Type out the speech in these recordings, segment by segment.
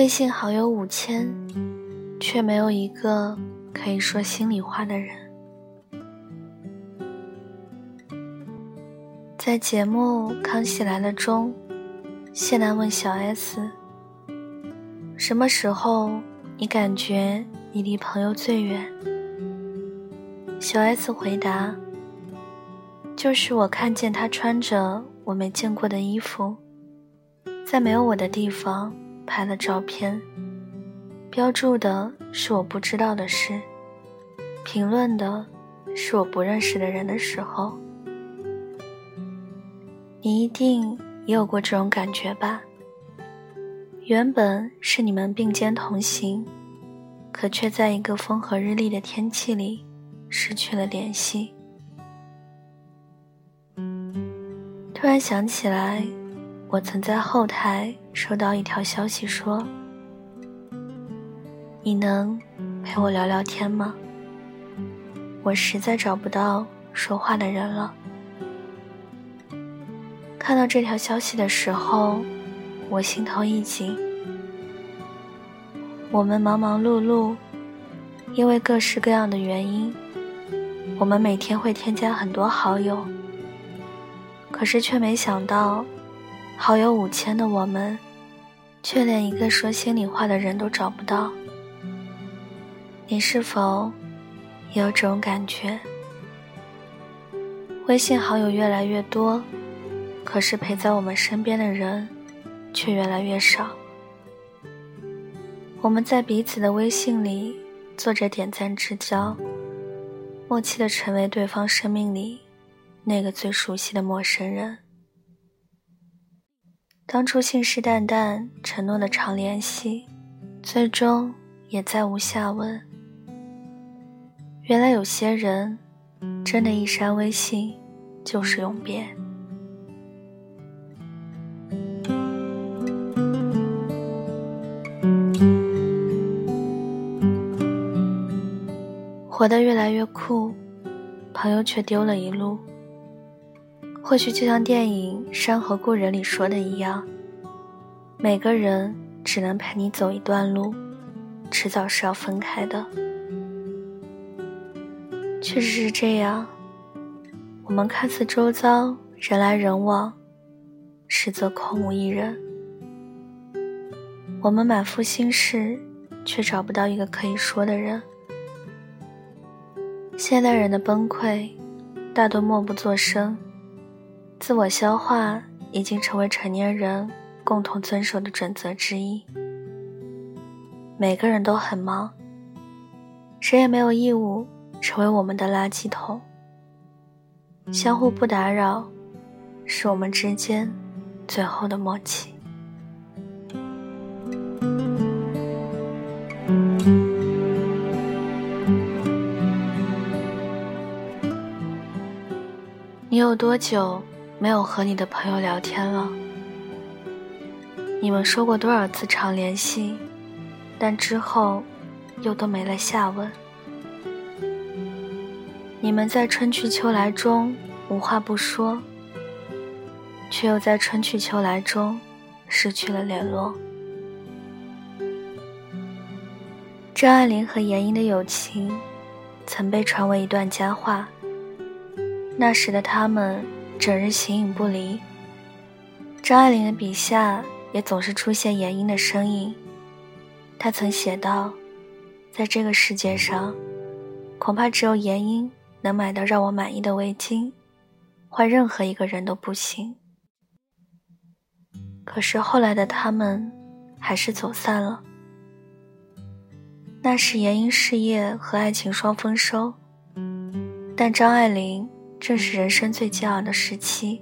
微信好友五千，却没有一个可以说心里话的人。在节目《康熙来了》中，谢楠问小 S：“ 什么时候你感觉你离朋友最远？”小 S 回答：“就是我看见他穿着我没见过的衣服，在没有我的地方。”拍了照片，标注的是我不知道的事，评论的是我不认识的人的时候，你一定也有过这种感觉吧？原本是你们并肩同行，可却在一个风和日丽的天气里失去了联系。突然想起来。我曾在后台收到一条消息，说：“你能陪我聊聊天吗？我实在找不到说话的人了。”看到这条消息的时候，我心头一紧。我们忙忙碌碌，因为各式各样的原因，我们每天会添加很多好友，可是却没想到。好友五千的我们，却连一个说心里话的人都找不到。你是否也有这种感觉？微信好友越来越多，可是陪在我们身边的人却越来越少。我们在彼此的微信里做着点赞之交，默契的成为对方生命里那个最熟悉的陌生人。当初信誓旦旦承诺的常联系，最终也再无下文。原来有些人，真的一删微信就是永别。活得越来越酷，朋友却丢了一路。或许就像电影《山河故人》里说的一样，每个人只能陪你走一段路，迟早是要分开的。确实是这样，我们看似周遭人来人往，实则空无一人。我们满腹心事，却找不到一个可以说的人。现代人的崩溃，大多默不作声。自我消化已经成为成年人共同遵守的准则之一。每个人都很忙，谁也没有义务成为我们的垃圾桶。相互不打扰，是我们之间最后的默契。你有多久？没有和你的朋友聊天了。你们说过多少次常联系，但之后又都没了下文。你们在春去秋来中无话不说，却又在春去秋来中失去了联络。张爱玲和严英的友情曾被传为一段佳话。那时的他们。整日形影不离，张爱玲的笔下也总是出现严英的身影。她曾写道：“在这个世界上，恐怕只有严英能买到让我满意的围巾，换任何一个人都不行。”可是后来的他们，还是走散了。那时严英事业和爱情双丰收，但张爱玲。正是人生最煎熬的时期，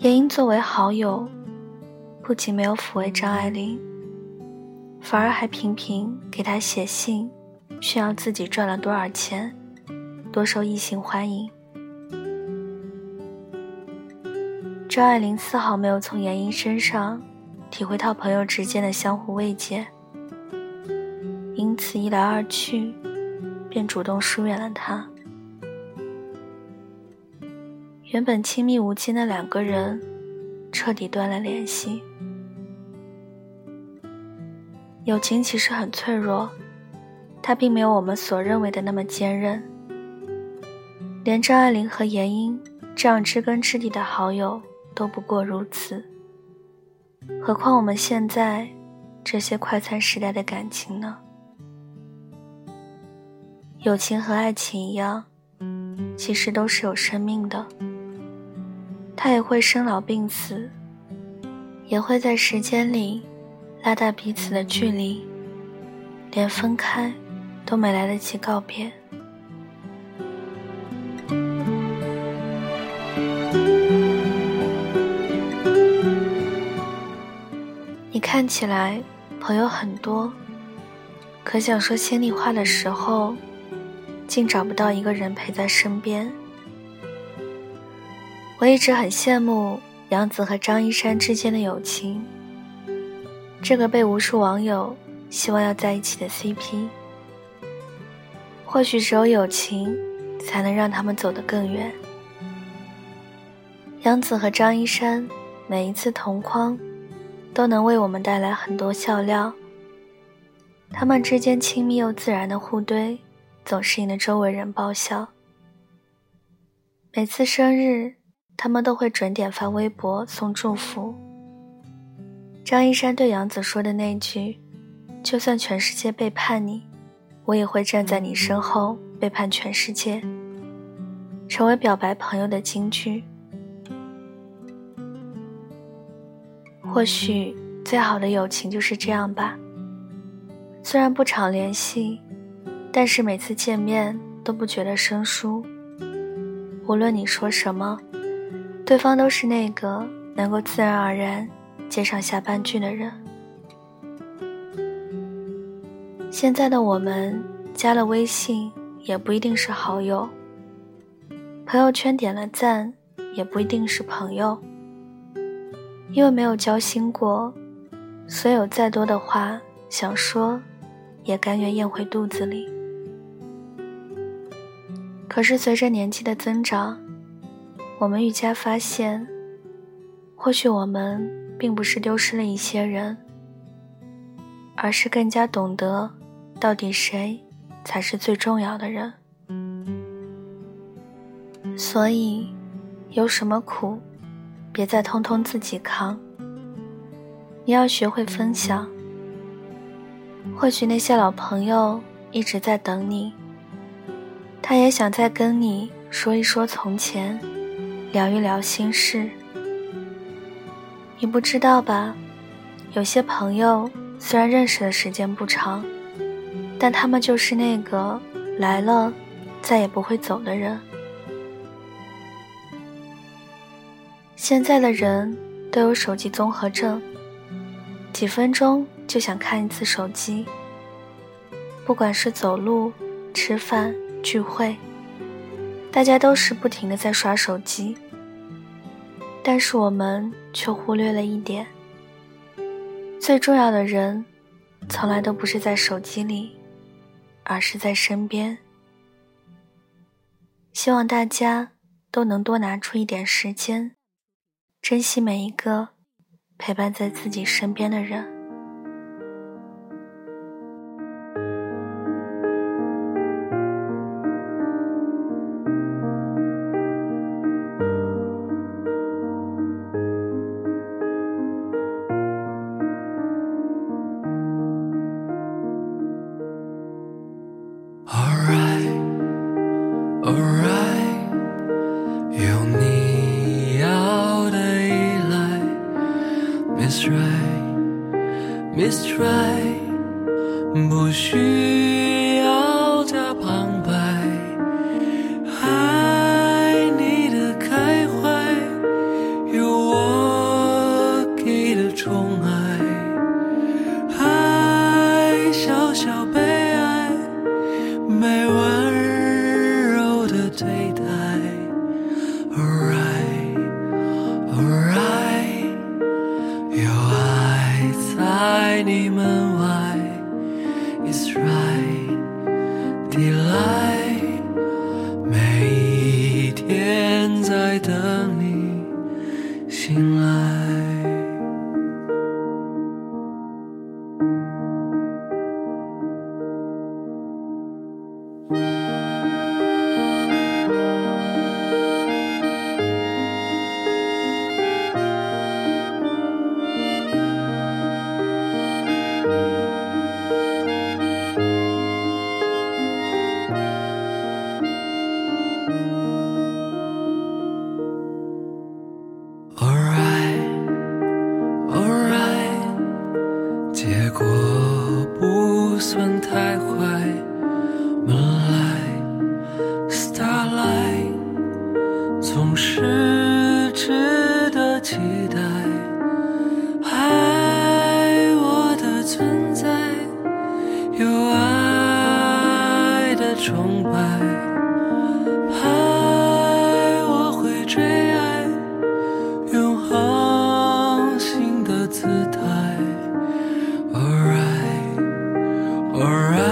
严英作为好友，不仅没有抚慰张爱玲，反而还频频给她写信，炫耀自己赚了多少钱，多受异性欢迎。张爱玲丝毫没有从严英身上体会到朋友之间的相互慰藉，因此一来二去，便主动疏远了他。原本亲密无间的两个人，彻底断了联系。友情其实很脆弱，它并没有我们所认为的那么坚韧。连张爱玲和闫英这样知根知底的好友都不过如此，何况我们现在这些快餐时代的感情呢？友情和爱情一样，其实都是有生命的，他也会生老病死，也会在时间里。拉大彼此的距离，连分开都没来得及告别。你看起来朋友很多，可想说心里话的时候，竟找不到一个人陪在身边。我一直很羡慕杨子和张一山之间的友情。这个被无数网友希望要在一起的 CP，或许只有友情才能让他们走得更远。杨紫和张一山每一次同框，都能为我们带来很多笑料。他们之间亲密又自然的互怼，总是引得周围人爆笑。每次生日，他们都会准点发微博送祝福。张一山对杨子说的那句：“就算全世界背叛你，我也会站在你身后背叛全世界。”成为表白朋友的金句。或许最好的友情就是这样吧。虽然不常联系，但是每次见面都不觉得生疏。无论你说什么，对方都是那个能够自然而然。接上下半句的人。现在的我们加了微信也不一定是好友，朋友圈点了赞也不一定是朋友，因为没有交心过，所以有再多的话想说，也甘愿咽回肚子里。可是随着年纪的增长，我们愈加发现，或许我们。并不是丢失了一些人，而是更加懂得到底谁才是最重要的人。所以，有什么苦，别再通通自己扛。你要学会分享。或许那些老朋友一直在等你，他也想再跟你说一说从前，聊一聊心事。你不知道吧？有些朋友虽然认识的时间不长，但他们就是那个来了再也不会走的人。现在的人都有手机综合症，几分钟就想看一次手机。不管是走路、吃饭、聚会，大家都是不停的在刷手机。但是我们却忽略了一点：最重要的人，从来都不是在手机里，而是在身边。希望大家都能多拿出一点时间，珍惜每一个陪伴在自己身边的人。等总是值得期待，爱我的存在，有爱的崇拜。爱，我会追爱，用好心的姿态。all right。all right。